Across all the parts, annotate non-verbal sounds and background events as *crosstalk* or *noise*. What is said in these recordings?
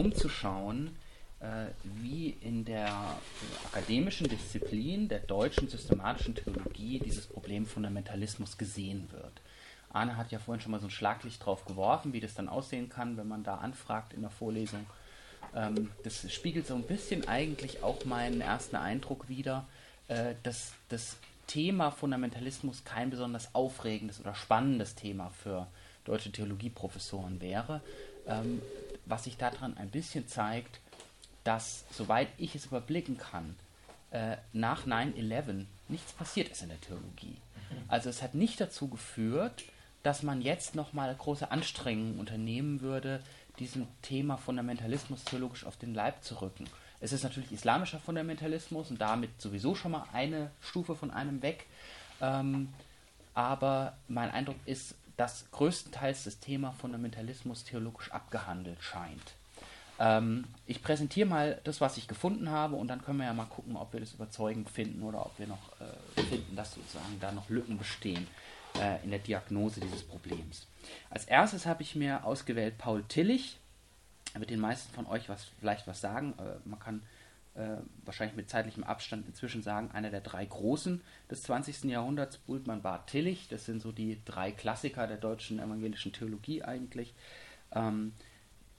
umzuschauen, äh, wie in der akademischen Disziplin der deutschen systematischen Theologie dieses Problem Fundamentalismus gesehen wird. Arne hat ja vorhin schon mal so ein Schlaglicht drauf geworfen, wie das dann aussehen kann, wenn man da anfragt in der Vorlesung. Ähm, das spiegelt so ein bisschen eigentlich auch meinen ersten Eindruck wider, äh, dass das Thema Fundamentalismus kein besonders aufregendes oder spannendes Thema für deutsche Theologieprofessoren wäre. Was sich daran ein bisschen zeigt, dass, soweit ich es überblicken kann, äh, nach 9-11 nichts passiert ist in der Theologie. Also es hat nicht dazu geführt, dass man jetzt nochmal große Anstrengungen unternehmen würde, diesem Thema Fundamentalismus theologisch auf den Leib zu rücken. Es ist natürlich islamischer Fundamentalismus und damit sowieso schon mal eine Stufe von einem weg. Ähm, aber mein Eindruck ist, dass größtenteils das Thema Fundamentalismus theologisch abgehandelt scheint. Ähm, ich präsentiere mal das, was ich gefunden habe, und dann können wir ja mal gucken, ob wir das überzeugend finden oder ob wir noch äh, finden, dass sozusagen da noch Lücken bestehen äh, in der Diagnose dieses Problems. Als erstes habe ich mir ausgewählt Paul Tillich. Er wird den meisten von euch was, vielleicht was sagen. Äh, man kann äh, wahrscheinlich mit zeitlichem Abstand inzwischen sagen, einer der drei Großen des 20. Jahrhunderts, Bultmann, Barth, Tillich. Das sind so die drei Klassiker der deutschen evangelischen Theologie eigentlich. Ähm,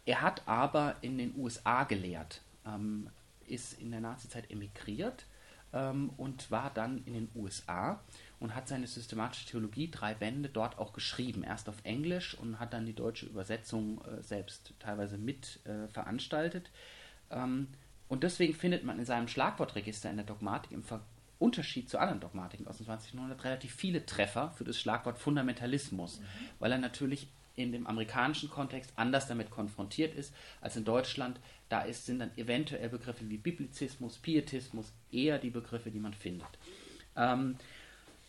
er hat aber in den USA gelehrt, ähm, ist in der Nazizeit emigriert ähm, und war dann in den USA und hat seine systematische Theologie, drei Bände, dort auch geschrieben. Erst auf Englisch und hat dann die deutsche Übersetzung äh, selbst teilweise mit äh, veranstaltet. Und deswegen findet man in seinem Schlagwortregister in der Dogmatik im Ver Unterschied zu anderen Dogmatiken aus dem 20. Jahrhundert relativ viele Treffer für das Schlagwort Fundamentalismus, mhm. weil er natürlich in dem amerikanischen Kontext anders damit konfrontiert ist als in Deutschland. Da ist, sind dann eventuell Begriffe wie Biblizismus, Pietismus eher die Begriffe, die man findet. Ähm,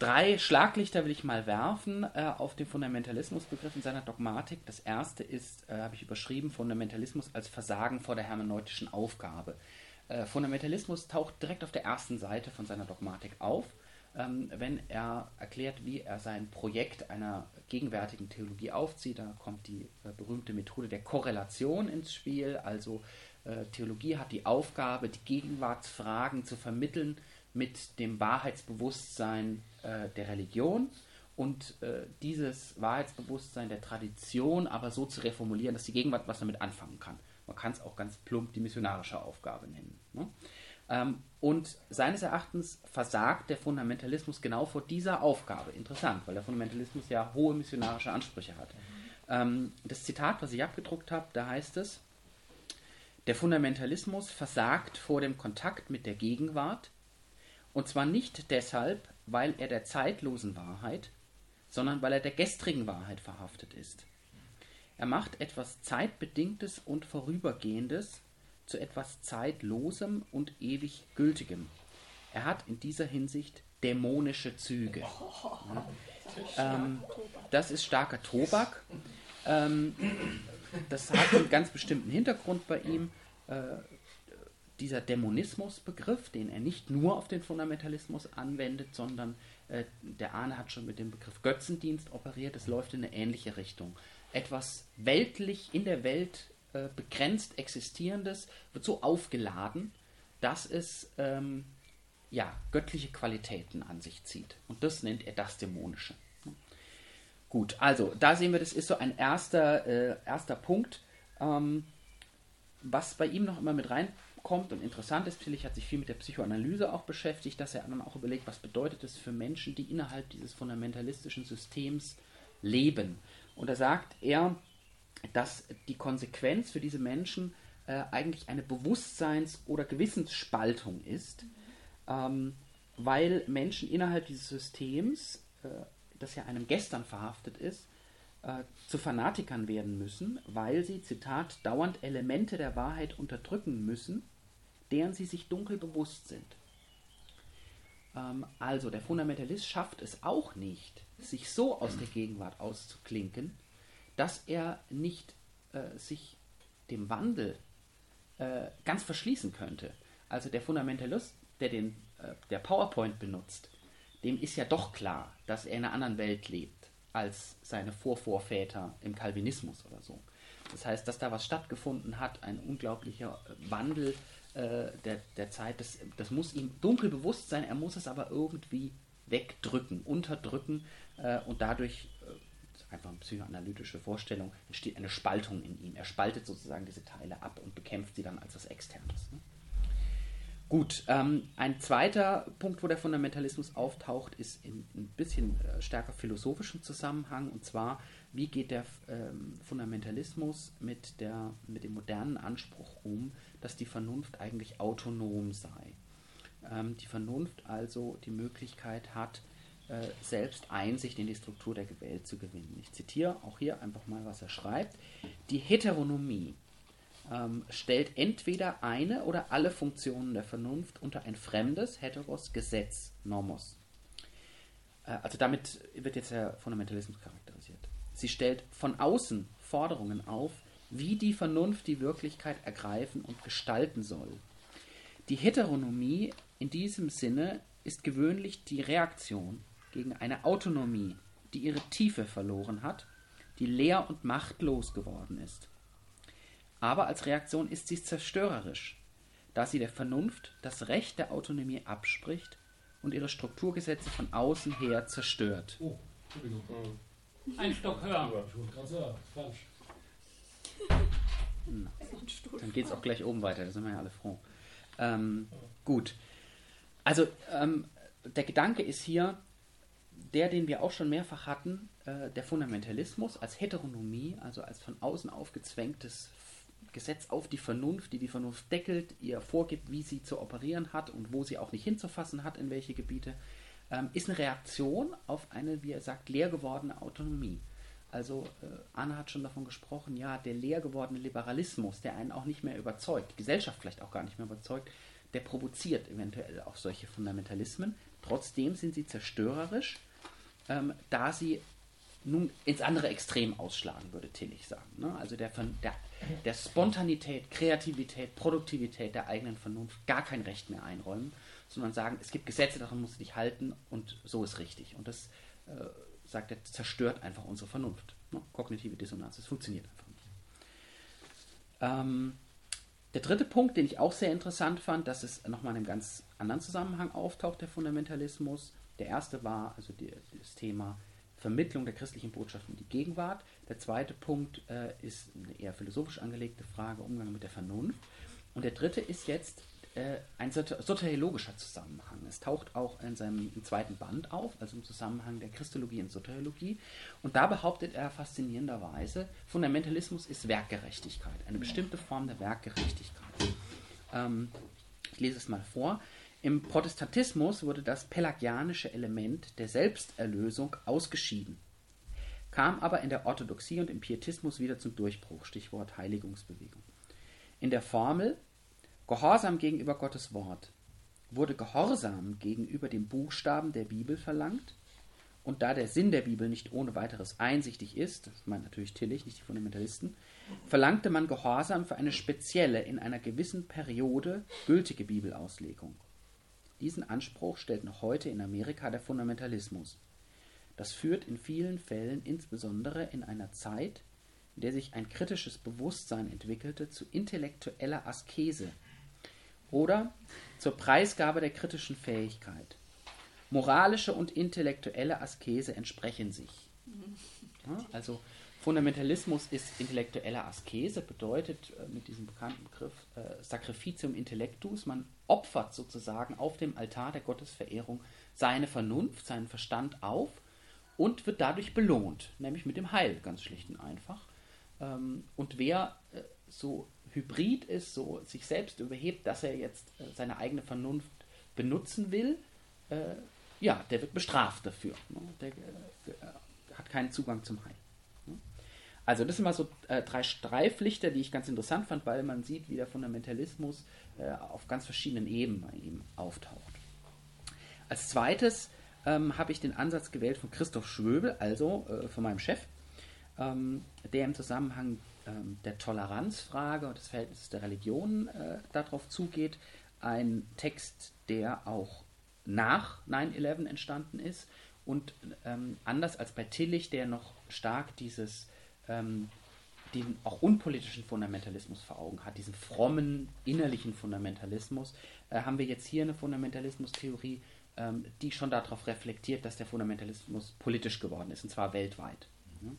drei Schlaglichter will ich mal werfen äh, auf den Fundamentalismusbegriff in seiner Dogmatik. Das erste ist, äh, habe ich überschrieben, Fundamentalismus als Versagen vor der hermeneutischen Aufgabe. Äh, Fundamentalismus taucht direkt auf der ersten Seite von seiner Dogmatik auf ähm, wenn er erklärt, wie er sein Projekt einer gegenwärtigen Theologie aufzieht. Da kommt die äh, berühmte Methode der Korrelation ins Spiel. Also äh, Theologie hat die Aufgabe, die Gegenwartsfragen zu vermitteln mit dem Wahrheitsbewusstsein äh, der Religion und äh, dieses Wahrheitsbewusstsein der Tradition aber so zu reformulieren, dass die Gegenwart was damit anfangen kann. Man kann es auch ganz plump die missionarische Aufgabe nennen. Ne? Ähm, und seines Erachtens versagt der Fundamentalismus genau vor dieser Aufgabe. Interessant, weil der Fundamentalismus ja hohe missionarische Ansprüche hat. Ähm, das Zitat, was ich abgedruckt habe, da heißt es, der Fundamentalismus versagt vor dem Kontakt mit der Gegenwart, und zwar nicht deshalb, weil er der zeitlosen Wahrheit, sondern weil er der gestrigen Wahrheit verhaftet ist. Er macht etwas Zeitbedingtes und Vorübergehendes zu etwas Zeitlosem und ewig Gültigem. Er hat in dieser Hinsicht dämonische Züge. Ja. Ähm, das ist starker Tobak. Ähm, das hat einen ganz bestimmten Hintergrund bei ihm. Äh, dieser Dämonismusbegriff, den er nicht nur auf den Fundamentalismus anwendet, sondern äh, der Ahne hat schon mit dem Begriff Götzendienst operiert. Es läuft in eine ähnliche Richtung. Etwas weltlich in der Welt äh, begrenzt Existierendes wird so aufgeladen, dass es ähm, ja, göttliche Qualitäten an sich zieht. Und das nennt er das Dämonische. Gut, also da sehen wir, das ist so ein erster, äh, erster Punkt. Ähm, was bei ihm noch immer mit reinkommt und interessant ist, Tillich hat sich viel mit der Psychoanalyse auch beschäftigt, dass er dann auch überlegt, was bedeutet es für Menschen, die innerhalb dieses fundamentalistischen Systems leben. Und da sagt er, dass die Konsequenz für diese Menschen äh, eigentlich eine Bewusstseins- oder Gewissensspaltung ist, mhm. ähm, weil Menschen innerhalb dieses Systems, äh, das ja einem Gestern verhaftet ist, äh, zu Fanatikern werden müssen, weil sie, Zitat, dauernd Elemente der Wahrheit unterdrücken müssen, deren sie sich dunkel bewusst sind. Ähm, also der Fundamentalist schafft es auch nicht, sich so aus der Gegenwart auszuklinken, dass er nicht äh, sich dem Wandel äh, ganz verschließen könnte. Also der Fundamentalist, der den äh, der PowerPoint benutzt, dem ist ja doch klar, dass er in einer anderen Welt lebt als seine Vorvorväter im Calvinismus oder so. Das heißt, dass da was stattgefunden hat, ein unglaublicher Wandel äh, der, der Zeit, das, das muss ihm dunkel bewusst sein, er muss es aber irgendwie wegdrücken, unterdrücken äh, und dadurch, äh, einfach eine psychoanalytische Vorstellung, entsteht eine Spaltung in ihm. Er spaltet sozusagen diese Teile ab und bekämpft sie dann als was Externes. Ne? Gut, ähm, ein zweiter Punkt, wo der Fundamentalismus auftaucht, ist in ein bisschen äh, stärker philosophischem Zusammenhang. Und zwar, wie geht der ähm, Fundamentalismus mit, der, mit dem modernen Anspruch um, dass die Vernunft eigentlich autonom sei? Ähm, die Vernunft also die Möglichkeit hat, äh, selbst Einsicht in die Struktur der Welt zu gewinnen. Ich zitiere auch hier einfach mal, was er schreibt. Die Heteronomie ähm, stellt entweder eine oder alle Funktionen der Vernunft unter ein fremdes, heteros Gesetz, Normos. Äh, also damit wird jetzt der Fundamentalismus charakterisiert. Sie stellt von außen Forderungen auf, wie die Vernunft die Wirklichkeit ergreifen und gestalten soll. Die Heteronomie in diesem Sinne ist gewöhnlich die Reaktion gegen eine Autonomie, die ihre Tiefe verloren hat, die leer und machtlos geworden ist aber als Reaktion ist sie zerstörerisch, da sie der Vernunft das Recht der Autonomie abspricht und ihre Strukturgesetze von außen her zerstört. Oh, Entschuldigung. Ein Stock höher. Ich wollte gerade sagen, falsch. Na, dann geht es auch gleich oben weiter, da sind wir ja alle froh. Ähm, gut. Also, ähm, der Gedanke ist hier der, den wir auch schon mehrfach hatten, äh, der Fundamentalismus als Heteronomie, also als von außen aufgezwängtes Gesetz auf die Vernunft, die die Vernunft deckelt, ihr vorgibt, wie sie zu operieren hat und wo sie auch nicht hinzufassen hat, in welche Gebiete, ähm, ist eine Reaktion auf eine, wie er sagt, leer gewordene Autonomie. Also äh, Anna hat schon davon gesprochen, ja, der leer gewordene Liberalismus, der einen auch nicht mehr überzeugt, die Gesellschaft vielleicht auch gar nicht mehr überzeugt, der provoziert eventuell auch solche Fundamentalismen. Trotzdem sind sie zerstörerisch, ähm, da sie nun ins andere Extrem ausschlagen, würde Tillich sagen. Ne? Also der, der, der Spontanität, Kreativität, Produktivität der eigenen Vernunft gar kein Recht mehr einräumen, sondern sagen, es gibt Gesetze, daran musst du dich halten und so ist richtig. Und das, äh, sagt er, zerstört einfach unsere Vernunft. Ne? Kognitive Dissonanz, das funktioniert einfach nicht. Ähm, der dritte Punkt, den ich auch sehr interessant fand, dass es nochmal in einem ganz anderen Zusammenhang auftaucht, der Fundamentalismus. Der erste war also die, das Thema Vermittlung der christlichen Botschaft in die Gegenwart. Der zweite Punkt äh, ist eine eher philosophisch angelegte Frage, Umgang mit der Vernunft. Und der dritte ist jetzt äh, ein soteriologischer Zusammenhang. Es taucht auch in seinem zweiten Band auf, also im Zusammenhang der Christologie und Soteriologie. Und da behauptet er faszinierenderweise, Fundamentalismus ist Werkgerechtigkeit, eine bestimmte Form der Werkgerechtigkeit. Ähm, ich lese es mal vor. Im Protestantismus wurde das pelagianische Element der Selbsterlösung ausgeschieden, kam aber in der Orthodoxie und im Pietismus wieder zum Durchbruch, Stichwort Heiligungsbewegung. In der Formel Gehorsam gegenüber Gottes Wort wurde Gehorsam gegenüber dem Buchstaben der Bibel verlangt, und da der Sinn der Bibel nicht ohne weiteres einsichtig ist, das meint natürlich Tillich, nicht die Fundamentalisten, verlangte man Gehorsam für eine spezielle, in einer gewissen Periode gültige Bibelauslegung. Diesen Anspruch stellt noch heute in Amerika der Fundamentalismus. Das führt in vielen Fällen, insbesondere in einer Zeit, in der sich ein kritisches Bewusstsein entwickelte, zu intellektueller Askese oder zur Preisgabe der kritischen Fähigkeit. Moralische und intellektuelle Askese entsprechen sich. also Fundamentalismus ist intellektuelle Askese, bedeutet äh, mit diesem bekannten Begriff äh, Sacrificium Intellectus, man opfert sozusagen auf dem Altar der Gottesverehrung seine Vernunft, seinen Verstand auf und wird dadurch belohnt, nämlich mit dem Heil, ganz schlicht und einfach. Ähm, und wer äh, so hybrid ist, so sich selbst überhebt, dass er jetzt äh, seine eigene Vernunft benutzen will, äh, ja, der wird bestraft dafür. Ne? Der äh, hat keinen Zugang zum Heil. Also das sind mal so äh, drei Streiflichter, die ich ganz interessant fand, weil man sieht, wie der Fundamentalismus äh, auf ganz verschiedenen Ebenen bei ihm auftaucht. Als zweites ähm, habe ich den Ansatz gewählt von Christoph Schwöbel, also äh, von meinem Chef, ähm, der im Zusammenhang ähm, der Toleranzfrage und des Verhältnisses der Religionen äh, darauf zugeht. Ein Text, der auch nach 9-11 entstanden ist und ähm, anders als bei Tillich, der noch stark dieses ähm, den auch unpolitischen Fundamentalismus vor Augen hat, diesen frommen innerlichen Fundamentalismus, äh, haben wir jetzt hier eine Fundamentalismustheorie, ähm, die schon darauf reflektiert, dass der Fundamentalismus politisch geworden ist, und zwar weltweit. Mhm.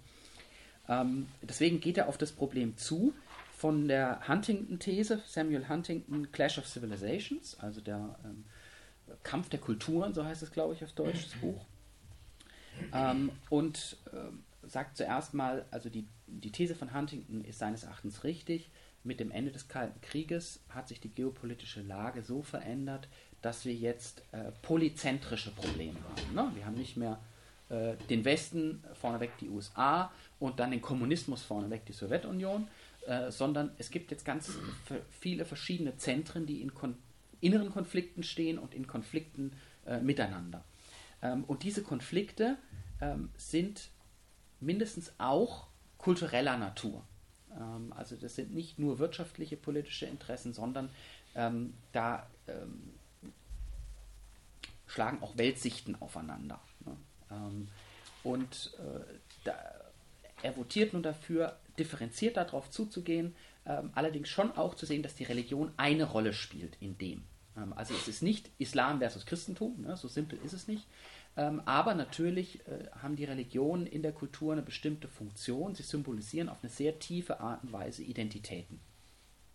Ähm, deswegen geht er auf das Problem zu, von der Huntington-These, Samuel Huntington, Clash of Civilizations, also der ähm, Kampf der Kulturen, so heißt es, glaube ich, auf Deutsch, das Buch. Ähm, und äh, sagt zuerst mal, also die, die These von Huntington ist seines Erachtens richtig. Mit dem Ende des Kalten Krieges hat sich die geopolitische Lage so verändert, dass wir jetzt äh, polyzentrische Probleme haben. Ne? Wir haben nicht mehr äh, den Westen vorneweg die USA und dann den Kommunismus vorneweg die Sowjetunion, äh, sondern es gibt jetzt ganz viele verschiedene Zentren, die in kon inneren Konflikten stehen und in Konflikten äh, miteinander. Ähm, und diese Konflikte ähm, sind mindestens auch kultureller Natur. Ähm, also das sind nicht nur wirtschaftliche, politische Interessen, sondern ähm, da ähm, schlagen auch Weltsichten aufeinander. Ähm, und äh, da, er votiert nun dafür, differenziert darauf zuzugehen, ähm, allerdings schon auch zu sehen, dass die Religion eine Rolle spielt in dem. Ähm, also es ist nicht Islam versus Christentum, ne, so simpel ist es nicht. Ähm, aber natürlich äh, haben die Religionen in der Kultur eine bestimmte Funktion. Sie symbolisieren auf eine sehr tiefe Art und Weise Identitäten.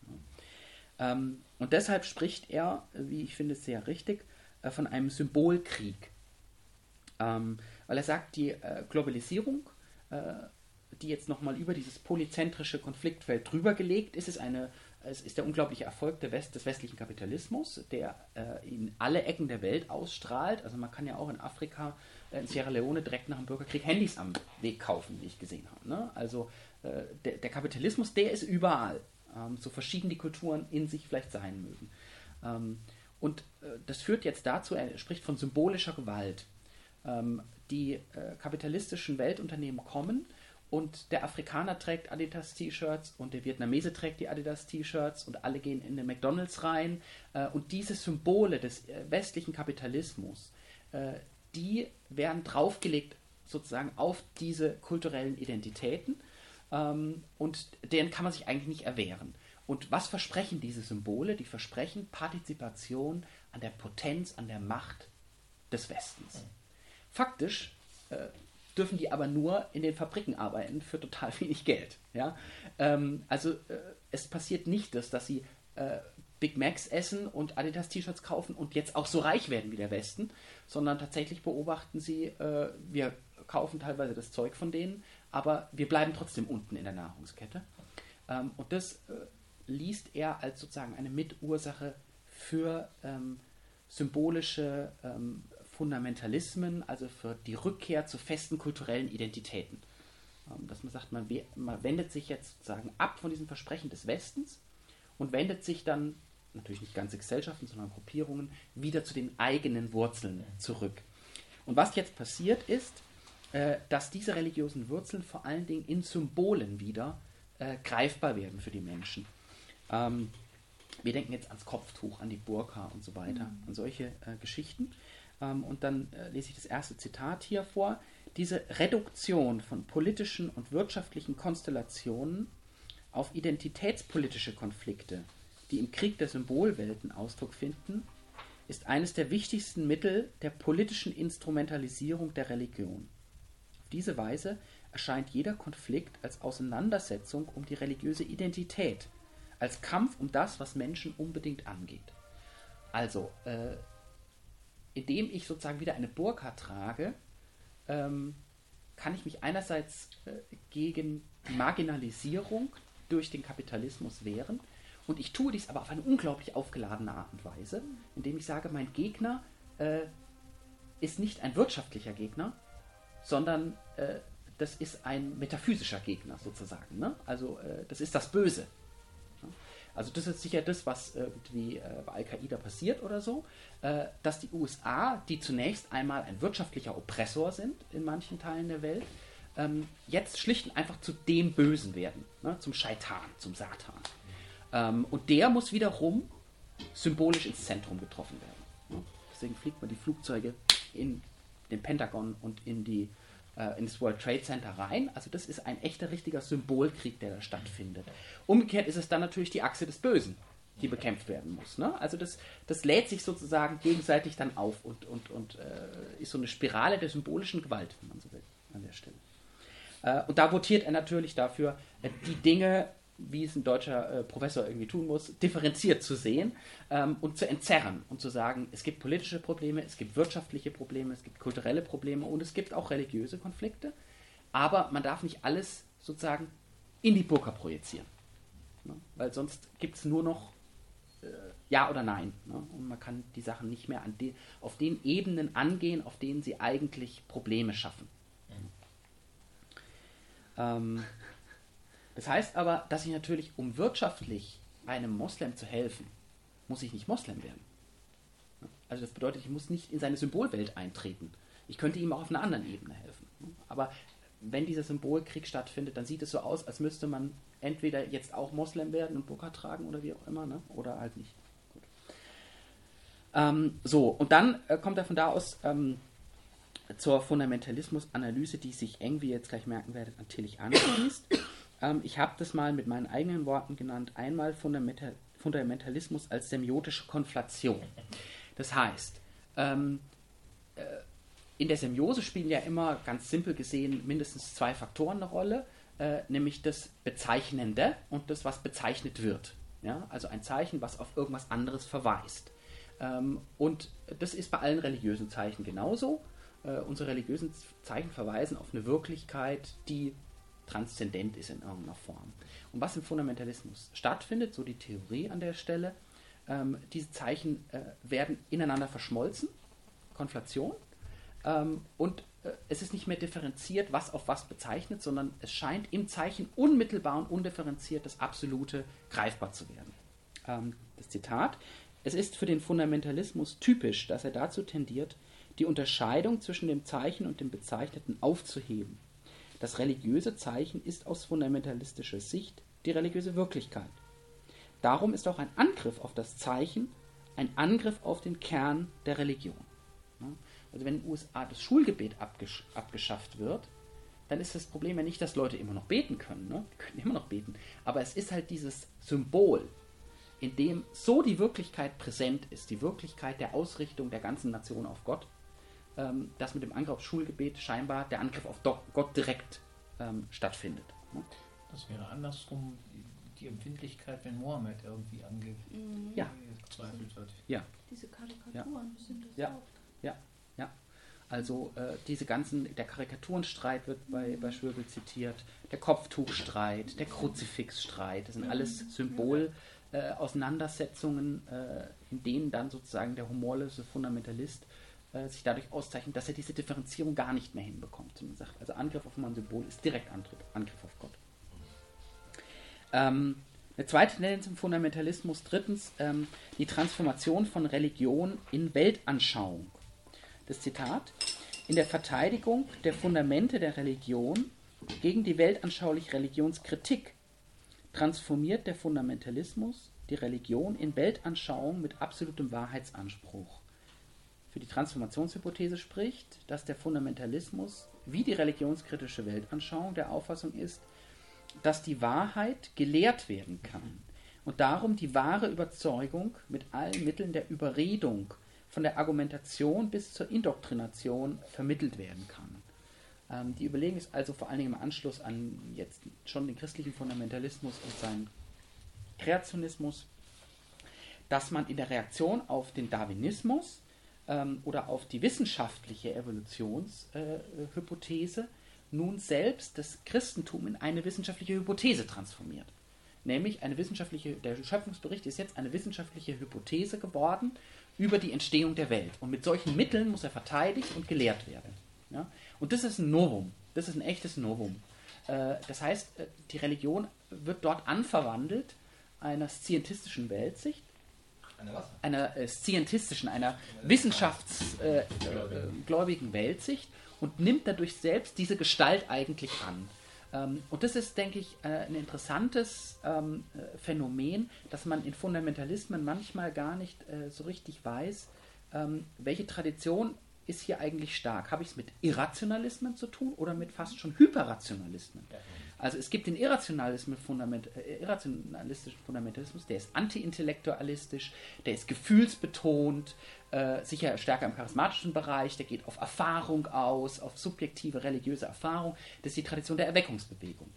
Ja. Ähm, und deshalb spricht er, wie ich finde, sehr richtig, äh, von einem Symbolkrieg. Ähm, weil er sagt, die äh, Globalisierung äh, die jetzt nochmal über dieses polyzentrische Konfliktfeld drüber gelegt ist, ist, eine, es ist der unglaubliche Erfolg der West, des westlichen Kapitalismus, der äh, in alle Ecken der Welt ausstrahlt. Also man kann ja auch in Afrika, äh, in Sierra Leone direkt nach dem Bürgerkrieg Handys am Weg kaufen, wie ich gesehen habe. Ne? Also äh, der, der, Kapitalismus, der ist überall, ähm, so verschieden die Kulturen in sich vielleicht sein mögen. Ähm, und äh, das führt jetzt dazu, er spricht von symbolischer Gewalt. Ähm, die äh, kapitalistischen Weltunternehmen kommen, und der Afrikaner trägt Adidas-T-Shirts und der Vietnamese trägt die Adidas-T-Shirts und alle gehen in den McDonalds rein. Äh, und diese Symbole des äh, westlichen Kapitalismus, die werden draufgelegt sozusagen auf diese kulturellen Identitäten ähm, und denen kann man sich eigentlich nicht erwehren. Und was versprechen diese Symbole? Die versprechen Partizipation an der Potenz, an der Macht des Westens. Faktisch dürfen die aber nur in den Fabriken arbeiten für total wenig Geld. Ja? Ähm, also äh, es passiert nicht, dass, dass sie äh, Big Macs essen und Adidas T-Shirts kaufen und jetzt auch so reich werden wie der Westen, sondern tatsächlich beobachten sie, äh, wir kaufen teilweise das Zeug von denen, aber wir bleiben trotzdem unten in der Nahrungskette. Ähm, und das äh, liest er als sozusagen eine Mitursache für ähm, symbolische ähm, Fundamentalismen, also für die Rückkehr zu festen kulturellen Identitäten. Ähm, dass man sagt, man, man wendet sich jetzt sozusagen ab von diesem Versprechen des Westens und wendet sich dann, natürlich nicht ganze Gesellschaften, sondern Gruppierungen, wieder zu den eigenen Wurzeln zurück. Und was jetzt passiert ist, äh, dass diese religiösen Wurzeln vor allen Dingen in Symbolen wieder äh, greifbar werden für die Menschen. Ähm, wir denken jetzt ans Kopftuch, an die Burka und so weiter, mhm. an solche äh, Geschichten. Ähm, und dann äh, lese ich das erste Zitat hier vor. Diese Reduktion von politischen und wirtschaftlichen Konstellationen auf identitätspolitische Konflikte, die im Krieg der Symbolwelten Ausdruck finden, ist eines der wichtigsten Mittel der politischen Instrumentalisierung der Religion. Auf diese Weise erscheint jeder Konflikt als Auseinandersetzung um die religiöse Identität, als Kampf um das, was Menschen unbedingt angeht. Also, äh, indem ich sozusagen wieder eine Burka trage, ähm, kann ich mich einerseits äh, gegen Marginalisierung durch den Kapitalismus wehren. Und ich tue dies aber auf eine unglaublich aufgeladene Art und Weise, indem ich sage, mein Gegner äh, ist nicht ein wirtschaftlicher Gegner, sondern äh, das ist ein metaphysischer Gegner sozusagen. Ne? Also äh, das ist das Böse. Also das ist sicher das, was irgendwie äh, bei Al-Qaida passiert oder so, äh, dass die USA, die zunächst einmal ein wirtschaftlicher Oppressor sind in manchen Teilen der Welt, ähm, jetzt schlicht und einfach zu dem Bösen werden, ne? zum Scheitan, zum Satan. Ähm, und der muss wiederum symbolisch ins Zentrum getroffen werden. Deswegen fliegt man die Flugzeuge in den Pentagon und in die äh, ins World Trade Center rein. Also das ist ein echter, richtiger Symbolkrieg, der da stattfindet. Umgekehrt ist es dann natürlich die Achse des Bösen, die bekämpft werden muss. Ne? Also das, das lädt sich sozusagen gegenseitig dann auf und, und, und äh, ist so eine Spirale der symbolischen Gewalt, wenn man so will, an der Stelle. Äh, und da votiert er natürlich dafür, äh, die Dinge, wie es ein deutscher äh, Professor irgendwie tun muss, differenziert zu sehen ähm, und zu entzerren und zu sagen, es gibt politische Probleme, es gibt wirtschaftliche Probleme, es gibt kulturelle Probleme und es gibt auch religiöse Konflikte, aber man darf nicht alles sozusagen in die Burka projizieren. Ne? Weil sonst gibt es nur noch äh, Ja oder Nein. Ne? Und man kann die Sachen nicht mehr den, auf den Ebenen angehen, auf denen sie eigentlich Probleme schaffen. Ähm, das heißt aber, dass ich natürlich, um wirtschaftlich einem Moslem zu helfen, muss ich nicht Moslem werden. Also das bedeutet, ich muss nicht in seine Symbolwelt eintreten. Ich könnte ihm auch auf einer anderen Ebene helfen. Aber wenn dieser Symbolkrieg stattfindet, dann sieht es so aus, als müsste man entweder jetzt auch Moslem werden und Burka tragen oder wie auch immer, ne? oder halt nicht. Ähm, so, und dann äh, kommt er von da aus ähm, zur Fundamentalismus-Analyse, die sich eng, wie ihr jetzt gleich merken werdet, an Tillich anschließt. Ähm, ich habe das mal mit meinen eigenen Worten genannt. Einmal Fundamental Fundamentalismus als semiotische Konflation. Das heißt, ähm, äh, in der Semiose spielen ja immer ganz simpel gesehen mindestens zwei Faktoren eine Rolle, äh, nämlich das Bezeichnende und das, was bezeichnet wird. Ja? Also ein Zeichen, was auf irgendwas anderes verweist. Ähm, und das ist bei allen religiösen Zeichen genauso. Äh, unsere religiösen Zeichen verweisen auf eine Wirklichkeit, die transzendent ist in irgendeiner Form. Und was im Fundamentalismus stattfindet, so die Theorie an der Stelle, ähm, diese Zeichen äh, werden ineinander verschmolzen, Konflation, ähm, und äh, es ist nicht mehr differenziert, was auf was bezeichnet, sondern es scheint im Zeichen unmittelbar und undifferenziert das Absolute greifbar zu werden. Ähm, das Zitat. Es ist für den Fundamentalismus typisch, dass er dazu tendiert, die Unterscheidung zwischen dem Zeichen und dem Bezeichneten aufzuheben. Das religiöse Zeichen ist aus fundamentalistischer Sicht die religiöse Wirklichkeit. Darum ist auch ein Angriff auf das Zeichen ein Angriff auf den Kern der Religion. Also wenn in den USA das Schulgebet abgesch abgeschafft wird, dann ist das Problem ja nicht, dass Leute immer noch beten können. Ne? Die können immer noch beten. Aber es ist halt dieses Symbol, in dem so die Wirklichkeit präsent ist, die Wirklichkeit der Ausrichtung der ganzen Nation auf Gott, ähm, dass mit dem Angriff aufs Schulgebet scheinbar der Angriff auf Gott direkt ähm, stattfindet. Ne? Das wäre andersrum die Empfindlichkeit, wenn Mohammed irgendwie angezweifelt mhm. ja. wird. Ja. Diese Karikaturen ja. sind das ja. oft. Ja, ja. Also äh, diese ganzen, der Karikaturenstreit wird bei, mhm. bei Schwöbel zitiert, der Kopftuchstreit, der Kruzifixstreit, das sind mhm. alles Symbol-Auseinandersetzungen, äh, äh, in denen dann sozusagen der humorlose Fundamentalist äh, sich dadurch auszeichnet, dass er diese Differenzierung gar nicht mehr hinbekommt. Man sagt, also Angriff auf ein Symbol ist direkt Angriff, Angriff auf Gott. Ähm, eine zweite Tendenz im Fundamentalismus, drittens, ähm, die Transformation von Religion in Weltanschauung. Das Zitat: In der Verteidigung der Fundamente der Religion gegen die weltanschauliche Religionskritik transformiert der Fundamentalismus die Religion in Weltanschauung mit absolutem Wahrheitsanspruch für die Transformationshypothese spricht, dass der Fundamentalismus wie die religionskritische Weltanschauung der Auffassung ist, dass die Wahrheit gelehrt werden kann und darum die wahre Überzeugung mit allen Mitteln der Überredung von der Argumentation bis zur Indoktrination vermittelt werden kann. Ähm, die Überlegung ist also vor allen Dingen im Anschluss an jetzt schon den christlichen Fundamentalismus und seinen Kreationismus, dass man in der Reaktion auf den Darwinismus ähm, oder auf die wissenschaftliche Evolutionshypothese äh, nun selbst das Christentum in eine wissenschaftliche Hypothese transformiert. Nämlich eine wissenschaftliche, der Schöpfungsbericht ist jetzt eine wissenschaftliche Hypothese geworden über die Entstehung der Welt. Und mit solchen Mitteln muss er verteidigt und gelehrt werden. Ja? Und das ist ein Novum. Das ist ein echtes Novum. Äh, das heißt, äh, die Religion wird dort anverwandelt einer scientistischen Weltsicht? Einer äh, scientistischen, einer wissenschaftsgläubigen äh, Weltsicht und nimmt dadurch selbst diese Gestalt eigentlich an. Ähm, und das ist, denke ich, äh, ein interessantes ähm, äh, Phänomen, dass man in Fundamentalismen manchmal gar nicht äh, so richtig weiß, ähm, welche Tradition ist hier eigentlich stark? Habe ich es mit Irrationalismen zu tun oder mit fast schon Hyperrationalismen? Also es gibt den Fundament, äh, irrationalistischen Fundamentalismus, der ist anti-intellektualistisch, der ist gefühlsbetont, äh, sicher stärker im charismatischen Bereich, der geht auf Erfahrung aus, auf subjektive religiöse Erfahrung. Das ist die Tradition der Erweckungsbewegung.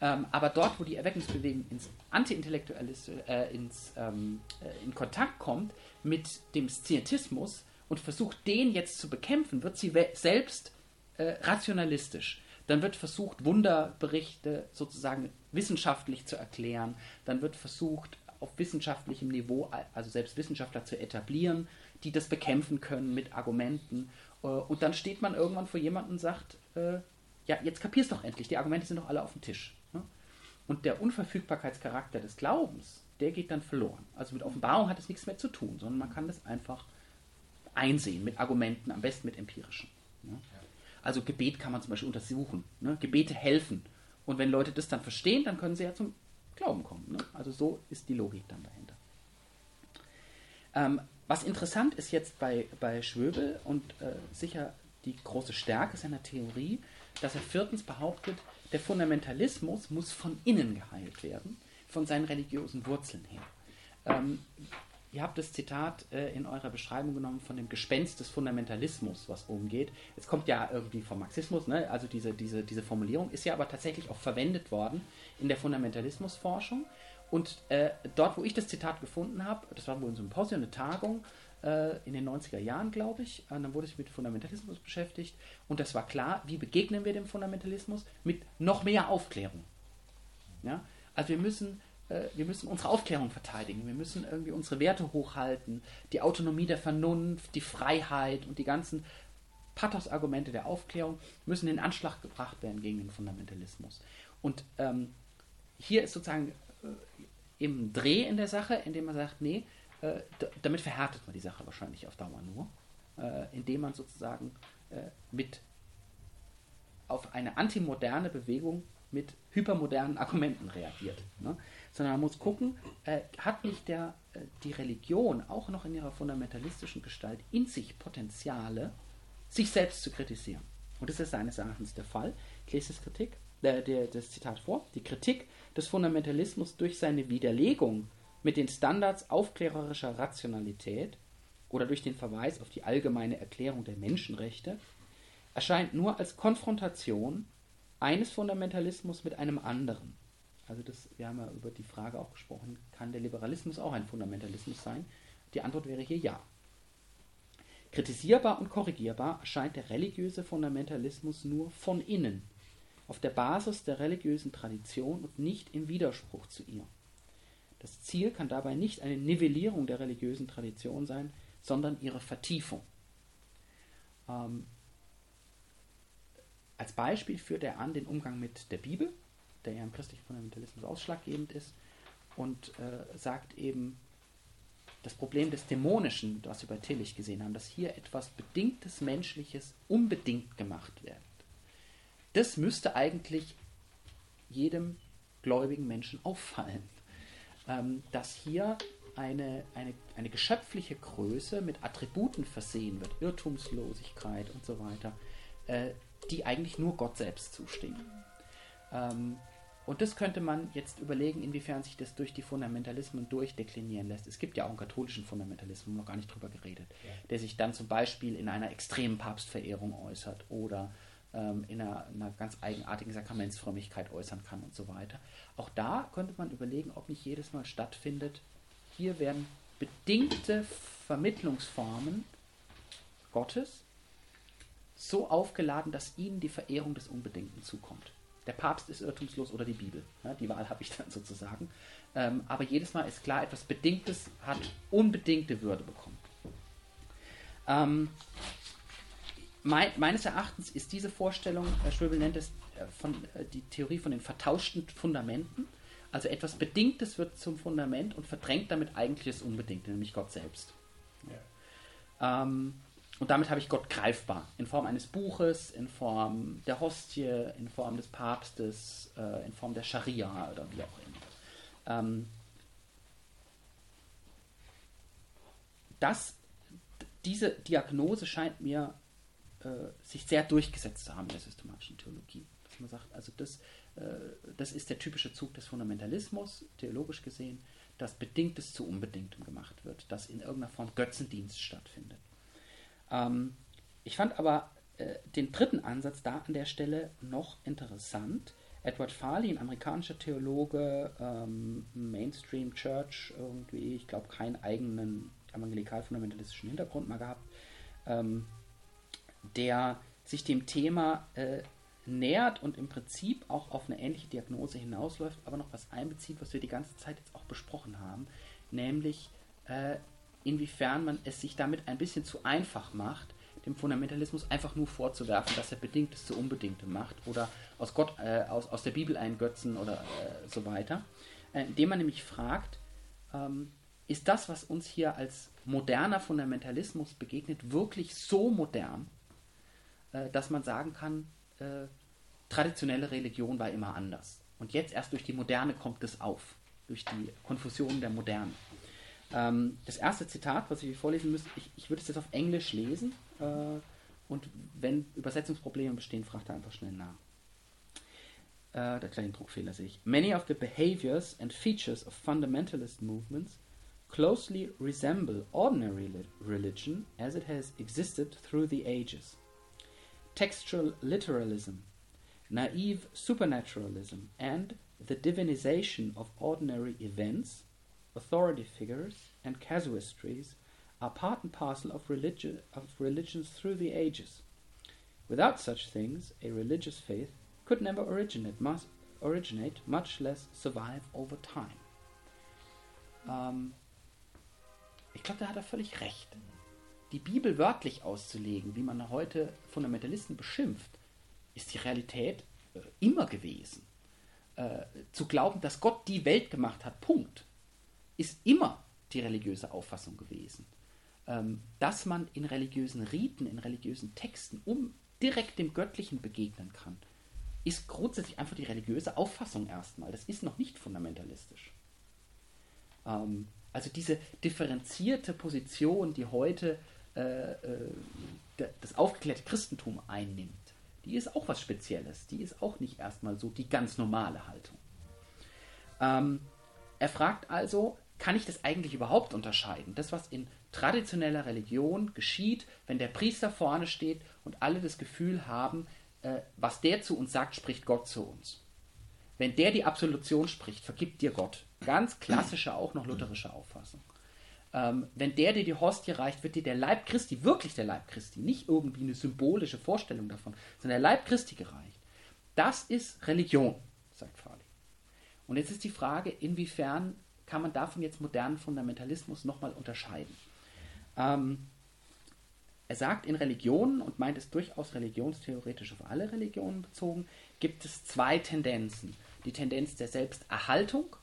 Ähm, aber dort, wo die Erweckungsbewegung ins Anti-Intellektualistische, äh, ins, ähm, äh, in Kontakt kommt mit dem Scientismus, und versucht, den jetzt zu bekämpfen, wird sie selbst äh, rationalistisch. Dann wird versucht, Wunderberichte sozusagen wissenschaftlich zu erklären. Dann wird versucht, auf wissenschaftlichem Niveau, also selbst Wissenschaftler zu etablieren, die das bekämpfen können mit Argumenten. Äh, und dann steht man irgendwann vor jemandem und sagt, äh, ja, jetzt kapierst doch endlich, die Argumente sind doch alle auf dem Tisch. Ne? Und der Unverfügbarkeitscharakter des Glaubens, der geht dann verloren. Also mit Offenbarung hat es nichts mehr zu tun, sondern man kann das einfach einsehen mit Argumenten, am besten mit empirischen. Also Gebet kann man zum Beispiel untersuchen. Ne? Gebete helfen. Und wenn Leute das dann verstehen, dann können sie ja zum Glauben kommen. Ne? Also so ist die Logik dann dahinter. Ähm, was interessant ist jetzt bei, bei Schwöbel und äh, sicher die große Stärke seiner Theorie, dass er viertens behauptet, der Fundamentalismus muss von innen geheilt werden, von seinen religiösen Wurzeln her. Ähm, Ihr habt das Zitat äh, in eurer Beschreibung genommen von dem Gespenst des Fundamentalismus, was umgeht. Es kommt ja irgendwie vom Marxismus, ne? also diese, diese, diese Formulierung ist ja aber tatsächlich auch verwendet worden in der Fundamentalismusforschung. Und äh, dort, wo ich das Zitat gefunden habe, das war wohl ein Symposium, eine Tagung äh, in den 90er Jahren, glaube ich, und dann wurde ich mit Fundamentalismus beschäftigt. Und das war klar, wie begegnen wir dem Fundamentalismus? Mit noch mehr Aufklärung. Ja? Also wir müssen äh, wir müssen unsere Aufklärung verteidigen, wir müssen irgendwie unsere Werte hochhalten, die Autonomie der Vernunft, die Freiheit und die ganzen Pathos-Argumente der Aufklärung müssen in Anschlag gebracht werden gegen den Fundamentalismus. Und ähm, hier ist sozusagen äh, ein Dreh in der Sache, indem man sagt, nee, äh, damit verhärtet man die Sache wahrscheinlich auf Dauer nur, äh, indem man sozusagen äh, mit auf eine antimoderne Bewegung mit hypermodernen Argumenten reagiert. Ne? Sondern man muss gucken, äh, hat nicht der, äh, die Religion auch noch in ihrer fundamentalistischen Gestalt in sich Potenziale, sich selbst zu kritisieren. Und das ist seines Erachtens der Fall. Ich lese das, Kritik, äh, der, das Zitat vor. Die Kritik des Fundamentalismus durch seine Widerlegung mit den Standards aufklärerischer Rationalität oder durch den Verweis auf die allgemeine Erklärung der Menschenrechte erscheint nur als Konfrontation eines Fundamentalismus mit einem anderen also das, wir haben ja über die Frage auch gesprochen, kann der Liberalismus auch ein Fundamentalismus sein? Die Antwort wäre hier ja. Kritisierbar und korrigierbar erscheint der religiöse Fundamentalismus nur von innen, auf der Basis der religiösen Tradition und nicht im Widerspruch zu ihr. Das Ziel kann dabei nicht eine Nivellierung der religiösen Tradition sein, sondern ihre Vertiefung. Ähm, als Beispiel führt er an den Umgang mit der Bibel, der ja im christlichen Fundamentalismus ausschlaggebend ist, und äh, sagt eben, das Problem des Dämonischen, was wir bei Tillich gesehen haben, dass hier etwas Bedingtes Menschliches unbedingt gemacht wird. Das müsste eigentlich jedem gläubigen Menschen auffallen, ähm, dass hier eine, eine, eine geschöpfliche Größe mit Attributen versehen wird, Irrtumslosigkeit und so weiter, äh, die eigentlich nur Gott selbst zustehen. Ähm, und das könnte man jetzt überlegen, inwiefern sich das durch die Fundamentalismen durchdeklinieren lässt. Es gibt ja auch einen katholischen Fundamentalismus, noch gar nicht drüber geredet, ja. der sich dann zum Beispiel in einer extremen Papstverehrung äußert oder ähm, in einer, einer, ganz eigenartigen Sakramentsfrömmigkeit äußern kann und so weiter. Auch da könnte man überlegen, ob nicht jedes Mal stattfindet, hier werden bedingte Vermittlungsformen Gottes so aufgeladen, dass ihnen die Verehrung des Unbedingten zukommt der Papst ist irrtumslos oder die Bibel. Ja, die Wahl habe ich dann sozusagen. Ähm, aber jedes Mal ist klar, etwas Bedingtes hat unbedingte Würde bekommen. Ähm, mein, meines Erachtens ist diese Vorstellung, Herr Schwöbel nennt es äh, von, äh, die Theorie von den vertauschten Fundamenten. Also etwas Bedingtes wird zum Fundament und verdrängt damit eigentlich das Unbedingte, nämlich Gott selbst. Ja. Ähm, und damit habe ich Gott greifbar, in Form eines Buches, in Form der Hostie, in Form des Papstes, äh, in Form der Scharia oder wie auch immer. Ähm, das, diese Diagnose scheint mir äh, sich sehr durchgesetzt zu haben in der systematischen Theologie. Dass man sagt, also das, äh, das ist der typische Zug des Fundamentalismus, theologisch gesehen, dass Bedingtes zu Unbedingtem gemacht wird, dass in irgendeiner Form Götzendienst stattfindet. Ähm, ich fand aber äh, den dritten Ansatz da an der Stelle noch interessant. Edward Farley, ein amerikanischer Theologe, ähm, Mainstream Church, irgendwie, ich glaube, keinen eigenen evangelikal-fundamentalistischen Hintergrund mal gehabt, ähm, der sich dem Thema äh, nähert und im Prinzip auch auf eine ähnliche Diagnose hinausläuft, aber noch was einbezieht, was wir die ganze Zeit jetzt auch besprochen haben, nämlich äh, inwiefern man es sich damit ein bisschen zu einfach macht, dem Fundamentalismus einfach nur vorzuwerfen, dass er Bedingtes zu Unbedingtem macht oder aus, Gott, äh, aus, aus der Bibel einen Götzen oder äh, so weiter. Äh, indem man nämlich fragt, ähm, ist das, was uns hier als moderner Fundamentalismus begegnet, wirklich so modern, äh, dass man sagen kann, äh, traditionelle Religion war immer anders. Und jetzt erst durch die Moderne kommt es auf, durch die Konfusion der Moderne. Ähm, das erste Zitat, was ich vorlesen müsste, ich, ich würde es jetzt auf Englisch lesen äh, und wenn Übersetzungsprobleme bestehen, fragt er einfach schnell nach. Äh, der kleine Druckfehler sehe ich. Many of the behaviors and features of fundamentalist movements closely resemble ordinary religion as it has existed through the ages. Textual literalism, naive supernaturalism, and the divinization of ordinary events authority figures, and casuistries are part and parcel of, religi- of religions through the ages. Without such things, a religious faith could never originate, must originate much less survive over time. Ähm, ich glaube, da hat er völlig recht. Die Bibel wörtlich auszulegen, wie man heute Fundamentalisten beschimpft, ist die Realität äh, immer gewesen. Äh, zu glauben, dass Gott die Welt gemacht hat, Punkt ist immer die religiöse Auffassung gewesen. Ähm, dass man in religiösen Riten, in religiösen Texten um direkt dem Göttlichen begegnen kann, ist grundsätzlich einfach die religiöse Auffassung erstmal. Das ist noch nicht fundamentalistisch. Ähm, also diese differenzierte Position, die heute äh, äh, das aufgeklärte Christentum einnimmt, die ist auch was Spezielles. Die ist auch nicht erstmal so die ganz normale Haltung. Ähm, er fragt also, kann ich das eigentlich überhaupt unterscheiden? Das, was in traditioneller Religion geschieht, wenn der Priester vorne steht und alle das Gefühl haben, äh, was der zu uns sagt, spricht Gott zu uns. Wenn der die Absolution spricht, vergibt dir Gott. Ganz klassische, auch noch lutherische Auffassung. Ähm, wenn der dir die Hostie reicht, wird dir der Leib Christi, wirklich der Leib Christi, nicht irgendwie eine symbolische Vorstellung davon, sondern der Leib Christi gereicht. Das ist Religion, sagt Farley. Und jetzt ist die Frage, inwiefern kann man davon jetzt modernen Fundamentalismus nochmal unterscheiden. Ähm, er sagt, in Religionen, und meint es durchaus religionstheoretisch auf alle Religionen bezogen, gibt es zwei Tendenzen. Die Tendenz der Selbsterhaltung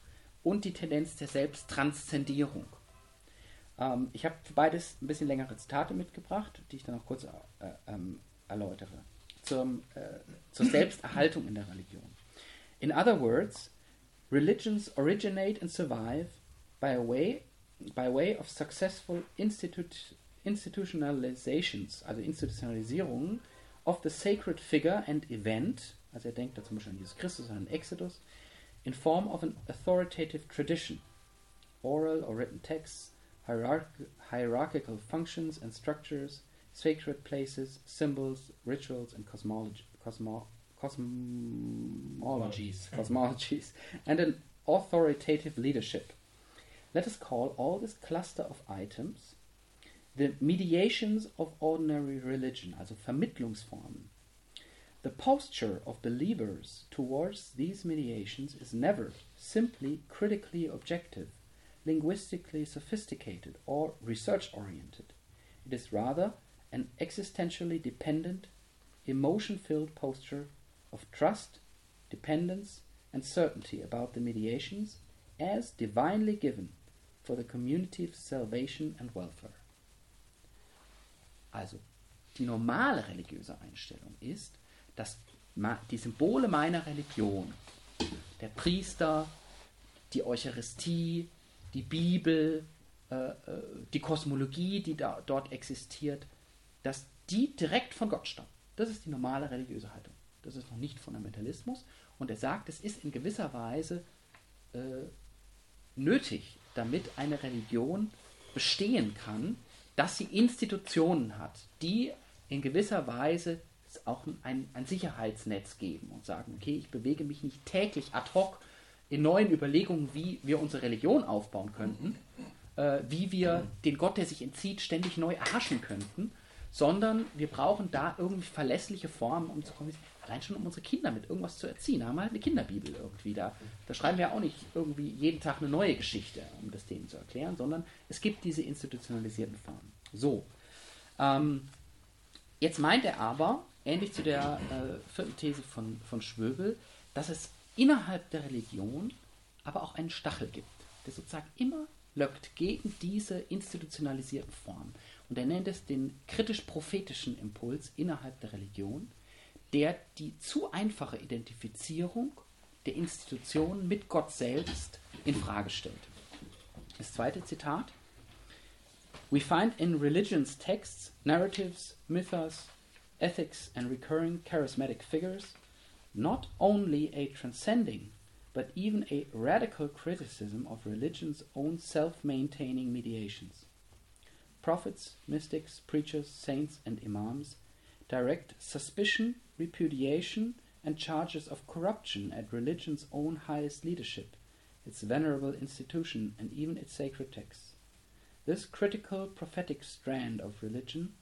und die Tendenz der Selbsttranszendierung. Ähm, ich habe für beides ein bisschen längere Zitate mitgebracht, die ich dann noch kurz äh, ähm, erläutere. Zum, äh, zur *laughs* Selbsterhaltung in der Religion. In other words, Religions originate and survive by a way by way of successful institute, institutionalizations, also Institutionalisierungen of the sacred figure and event, also er denkt da zum Beispiel an Jesus Christus, an Exodus, in form of an authoritative tradition, oral or written texts, hierarch- hierarchical functions and structures, sacred places, symbols, rituals, and cosmology, cosmo- cosmologies, cosmologies, and an authoritative leadership. Let us call all this cluster of items the mediations of ordinary religion, also Vermittlungsformen. The posture of believers towards these mediations is never simply critically objective, linguistically sophisticated, or research oriented. It is rather an existentially dependent, emotion filled posture of trust, dependence, and certainty about the mediations as divinely given for the community's salvation and welfare. Also, die normale religiöse Einstellung ist, dass die Symbole meiner Religion, der Priester, die Eucharistie, die Bibel, äh, äh, die Kosmologie, die da, dort existiert, dass die direkt von Gott stammen. Das ist die normale religiöse Haltung. Das ist noch nicht Fundamentalismus. Und er sagt, es ist in gewisser Weise äh, nötig, damit eine Religion bestehen kann, dass sie Institutionen hat, die in gewisser Weise auch ein, ein Sicherheitsnetz geben und sagen, okay, ich bewege mich nicht täglich ad hoc in neuen Überlegungen, wie wir unsere Religion aufbauen könnten, äh, wie wir den Gott, der sich entzieht, ständig neu erhaschen könnten, sondern wir brauchen da irgendwie verlässliche Formen, um zu kommen, allein schon um unsere Kinder mit irgendwas zu erziehen. Haben wir halt eine Kinderbibel irgendwie da. Da schreiben wir auch nicht irgendwie jeden Tag eine neue Geschichte, um das denen zu erklären, sondern es gibt diese institutionalisierten Formen. So. Ähm, jetzt meint er aber, ähnlich zu der äh, vierten These von, von Schwöbel, dass es innerhalb der Religion aber auch einen Stachel gibt, der sozusagen immer löckt gegen diese institutionalisierten Formen. Und er nennt es den kritisch-prophetischen Impuls innerhalb der Religion, der die zu einfache Identifizierung der Institutionen mit Gott selbst in Frage stellt. Das zweite Zitat. We find in religion's texts, narratives, mythos, ethics, and recurring charismatic figures not only a transcending, but even a radical criticism of religion's own self maintaining mediations. Prophets, mystics, preachers, saints, and imams direct suspicion, repudiation, and charges of corruption at religion's own highest leadership, its venerable institution, and even its sacred texts. This critical prophetic strand of religion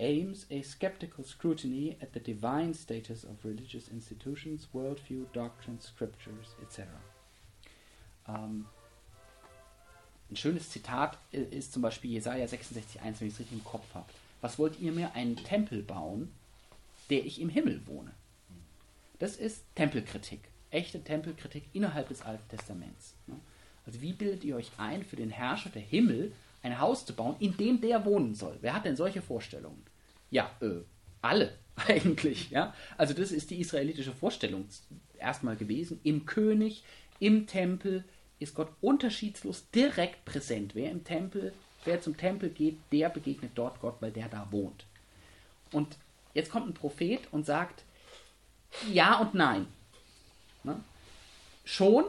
aims a skeptical scrutiny at the divine status of religious institutions, worldview, doctrines, scriptures, etc. Ähm, ein schönes Zitat ist zum Beispiel Jesaja 66,1, wenn ich es richtig im Kopf habe. Was wollt ihr mir einen Tempel bauen, der ich im Himmel wohne? Das ist Tempelkritik, echte Tempelkritik innerhalb des Alten Testaments. Ne? Also wie bildet ihr euch ein, für den Herrscher der Himmel ein Haus zu bauen, in dem der wohnen soll. Wer hat denn solche Vorstellungen? Ja, äh, alle *laughs* eigentlich. Ja? Also das ist die israelitische Vorstellung erstmal gewesen. Im König, im Tempel ist Gott unterschiedslos direkt präsent. Wer im Tempel, wer zum Tempel geht, der begegnet dort Gott, weil der da wohnt. Und jetzt kommt ein Prophet und sagt, ja und nein. Ne? Schon,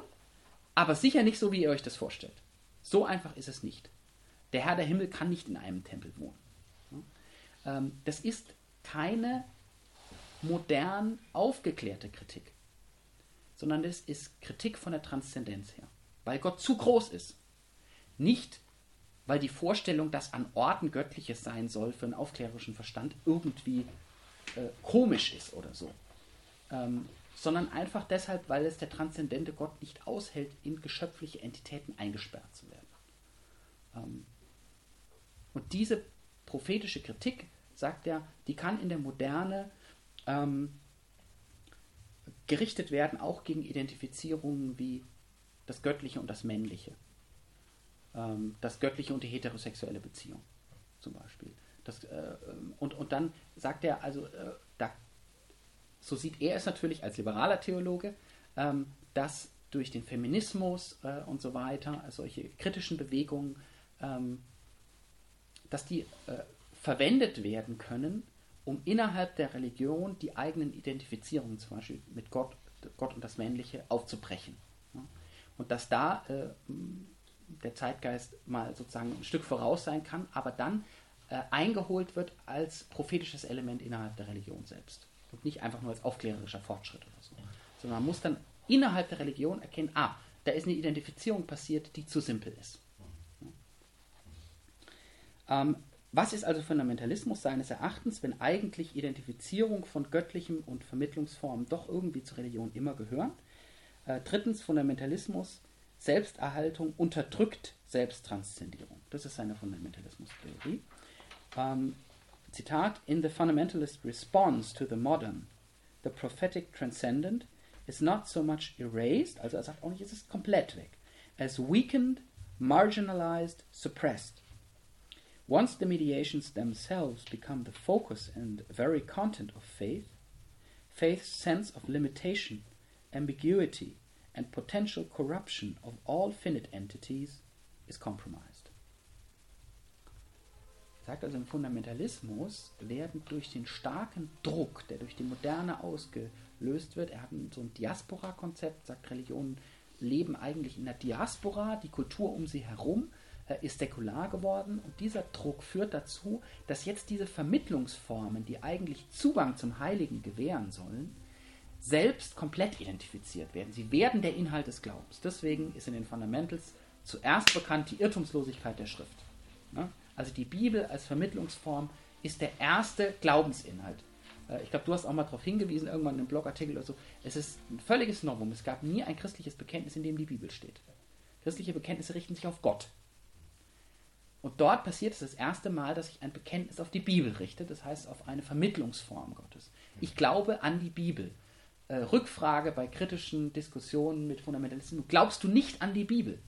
aber sicher nicht so, wie ihr euch das vorstellt. So einfach ist es nicht. Der Herr der Himmel kann nicht in einem Tempel wohnen. Ähm, das ist keine modern aufgeklärte Kritik, sondern das ist Kritik von der Transzendenz her, weil Gott zu groß ist. Nicht, weil die Vorstellung, dass an Orten Göttliches sein soll, für einen aufklärerischen Verstand irgendwie äh, komisch ist oder so. Ähm, sondern einfach deshalb, weil es der transzendente Gott nicht aushält, in geschöpfliche Entitäten eingesperrt zu werden. Ähm, und diese prophetische Kritik, sagt er, die kann in der Moderne ähm, gerichtet werden, auch gegen Identifizierungen wie das Göttliche und das Männliche. Ähm, das Göttliche und die heterosexuelle Beziehung zum Beispiel. Das, äh, und, und dann sagt er, also äh, da, so sieht er es natürlich als liberaler Theologe, ähm, dass durch den Feminismus äh, und so weiter, solche kritischen Bewegungen, ähm, dass die äh, verwendet werden können, um innerhalb der Religion die eigenen Identifizierungen, zum Beispiel mit Gott, Gott und das Männliche, aufzubrechen. Und dass da äh, der Zeitgeist mal sozusagen ein Stück voraus sein kann, aber dann äh, eingeholt wird als prophetisches Element innerhalb der Religion selbst. Und nicht einfach nur als aufklärerischer Fortschritt oder so. Sondern man muss dann innerhalb der Religion erkennen, ah, da ist eine Identifizierung passiert, die zu simpel ist. Ähm, was ist also Fundamentalismus seines Erachtens, wenn eigentlich Identifizierung von göttlichem und Vermittlungsformen doch irgendwie zur Religion immer gehören? Äh, drittens, Fundamentalismus, Selbsterhaltung unterdrückt Selbsttranszendierung. Das ist seine Fundamentalismustheorie. Ähm, Zitat: In the fundamentalist response to the modern, the prophetic transcendent is not so much erased, also er sagt auch nicht, es ist komplett weg, as weakened, marginalized, suppressed Once the mediations themselves become the focus and very content of faith, faith's sense of limitation, ambiguity, and potential corruption of all finite entities is compromised. sagt also, im Fundamentalismus werden durch den starken Druck, der durch die Moderne ausgelöst wird, er hat so ein Diaspora-Konzept, sagt, Religionen leben eigentlich in der Diaspora, die Kultur um sie herum äh, ist säkular geworden und dieser Druck führt dazu, dass jetzt diese Vermittlungsformen, die eigentlich Zugang zum Heiligen gewähren sollen, selbst komplett identifiziert werden. Sie werden der Inhalt des Glaubens. Deswegen ist in den Fundamentals zuerst bekannt die Irrtumslosigkeit der Schrift. Also die Bibel als Vermittlungsform ist der erste Glaubensinhalt. Äh, ich glaube, du hast auch mal darauf hingewiesen, irgendwann in einem Blogartikel oder so. Es ist ein völliges Novum. Es gab nie ein christliches Bekenntnis, in dem die Bibel steht. Christliche Bekenntnisse richten sich auf Gott. Und dort passiert es das erste Mal, dass sich ein Bekenntnis auf die Bibel richtet, das heißt auf eine Vermittlungsform Gottes. Ich glaube an die Bibel. Äh, Rückfrage bei kritischen Diskussionen mit Fundamentalisten, glaubst du nicht an die Bibel?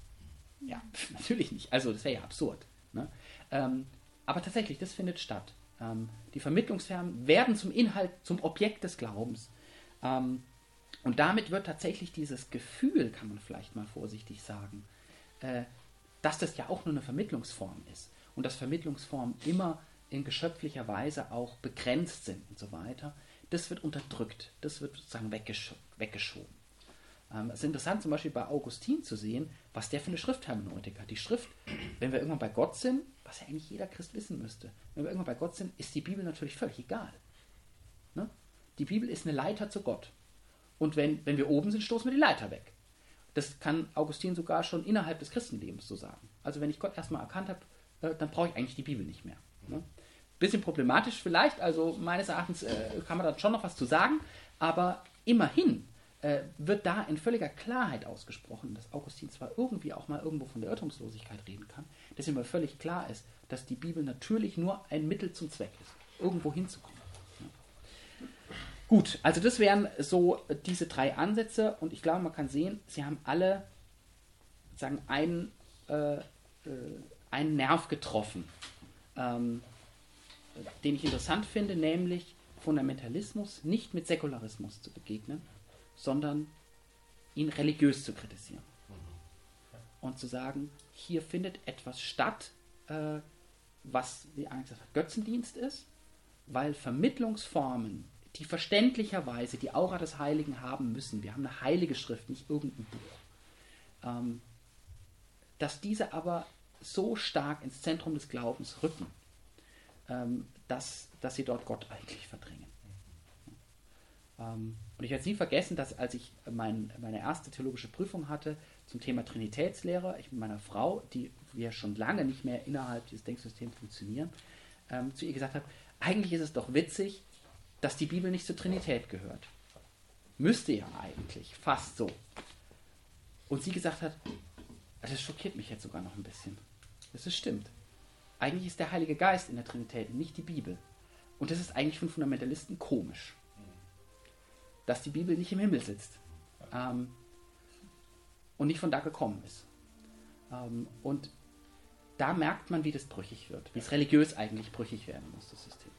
Ja, *laughs* natürlich nicht. Also das wäre ja absurd. Ne? Ähm, aber tatsächlich, das findet statt. Ähm, die Vermittlungsformen werden zum Inhalt, zum Objekt des Glaubens. Ähm, und damit wird tatsächlich dieses Gefühl, kann man vielleicht mal vorsichtig sagen, äh, dass das ja auch nur eine Vermittlungsform ist und dass Vermittlungsformen immer in geschöpflicher Weise auch begrenzt sind und so weiter, das wird unterdrückt, das wird sozusagen weggesch weggeschoben. Ähm, es ist interessant zum Beispiel bei Augustin zu sehen, was der für eine Schrifthermeneutik hat. Die Schrift, wenn wir irgendwann bei Gott sind, was ja eigentlich jeder Christ wissen müsste, wenn wir irgendwann bei Gott sind, ist die Bibel natürlich völlig egal. Ne? Die Bibel ist eine Leiter zu Gott. Und wenn, wenn wir oben sind, stoßen wir die Leiter weg. Das kann Augustin sogar schon innerhalb des Christenlebens so sagen. Also wenn ich Gott erstmal erkannt habe, äh, dann brauche ich eigentlich die Bibel nicht mehr. Ne? Bisschen problematisch vielleicht, also meines Erachtens äh, kann man da schon noch was zu sagen, aber immerhin äh, wird da in völliger Klarheit ausgesprochen, dass Augustin zwar irgendwie auch mal irgendwo von der Irrtumslosigkeit reden kann, dass ihm aber völlig klar ist, dass die Bibel natürlich nur ein Mittel zum Zweck ist, irgendwo hinzukommen. Gut, also das wären so diese drei Ansätze. Und ich glaube, man kann sehen, sie haben alle sagen einen, äh, äh, einen Nerv getroffen, ähm, den ich interessant finde, nämlich Fundamentalismus nicht mit Säkularismus zu begegnen, sondern ihn religiös zu kritisieren. Und zu sagen, hier findet etwas statt, äh, was, wie Alex hat, Götzendienst ist, weil Vermittlungsformen die verständlicherweise die Aura des Heiligen haben müssen. Wir haben eine heilige Schrift, nicht irgendein Buch. Ähm, dass diese aber so stark ins Zentrum des Glaubens rücken, ähm, dass, dass sie dort Gott eigentlich verdrängen. Ähm, und ich werde nie vergessen, dass als ich mein, meine erste theologische Prüfung hatte zum Thema Trinitätslehre, ich mit meiner Frau, die wir schon lange nicht mehr innerhalb dieses Denksystems funktionieren, ähm, zu ihr gesagt habe, eigentlich ist es doch witzig, dass die Bibel nicht zur Trinität gehört. Müsste ja eigentlich, fast so. Und sie gesagt hat, das schockiert mich jetzt sogar noch ein bisschen. Das ist stimmt. Eigentlich ist der Heilige Geist in der Trinität, nicht die Bibel. Und das ist eigentlich für Fundamentalisten komisch. Dass die Bibel nicht im Himmel sitzt. Ähm, und nicht von da gekommen ist. Ähm, und da merkt man, wie das brüchig wird, wie es religiös eigentlich brüchig werden muss, das System.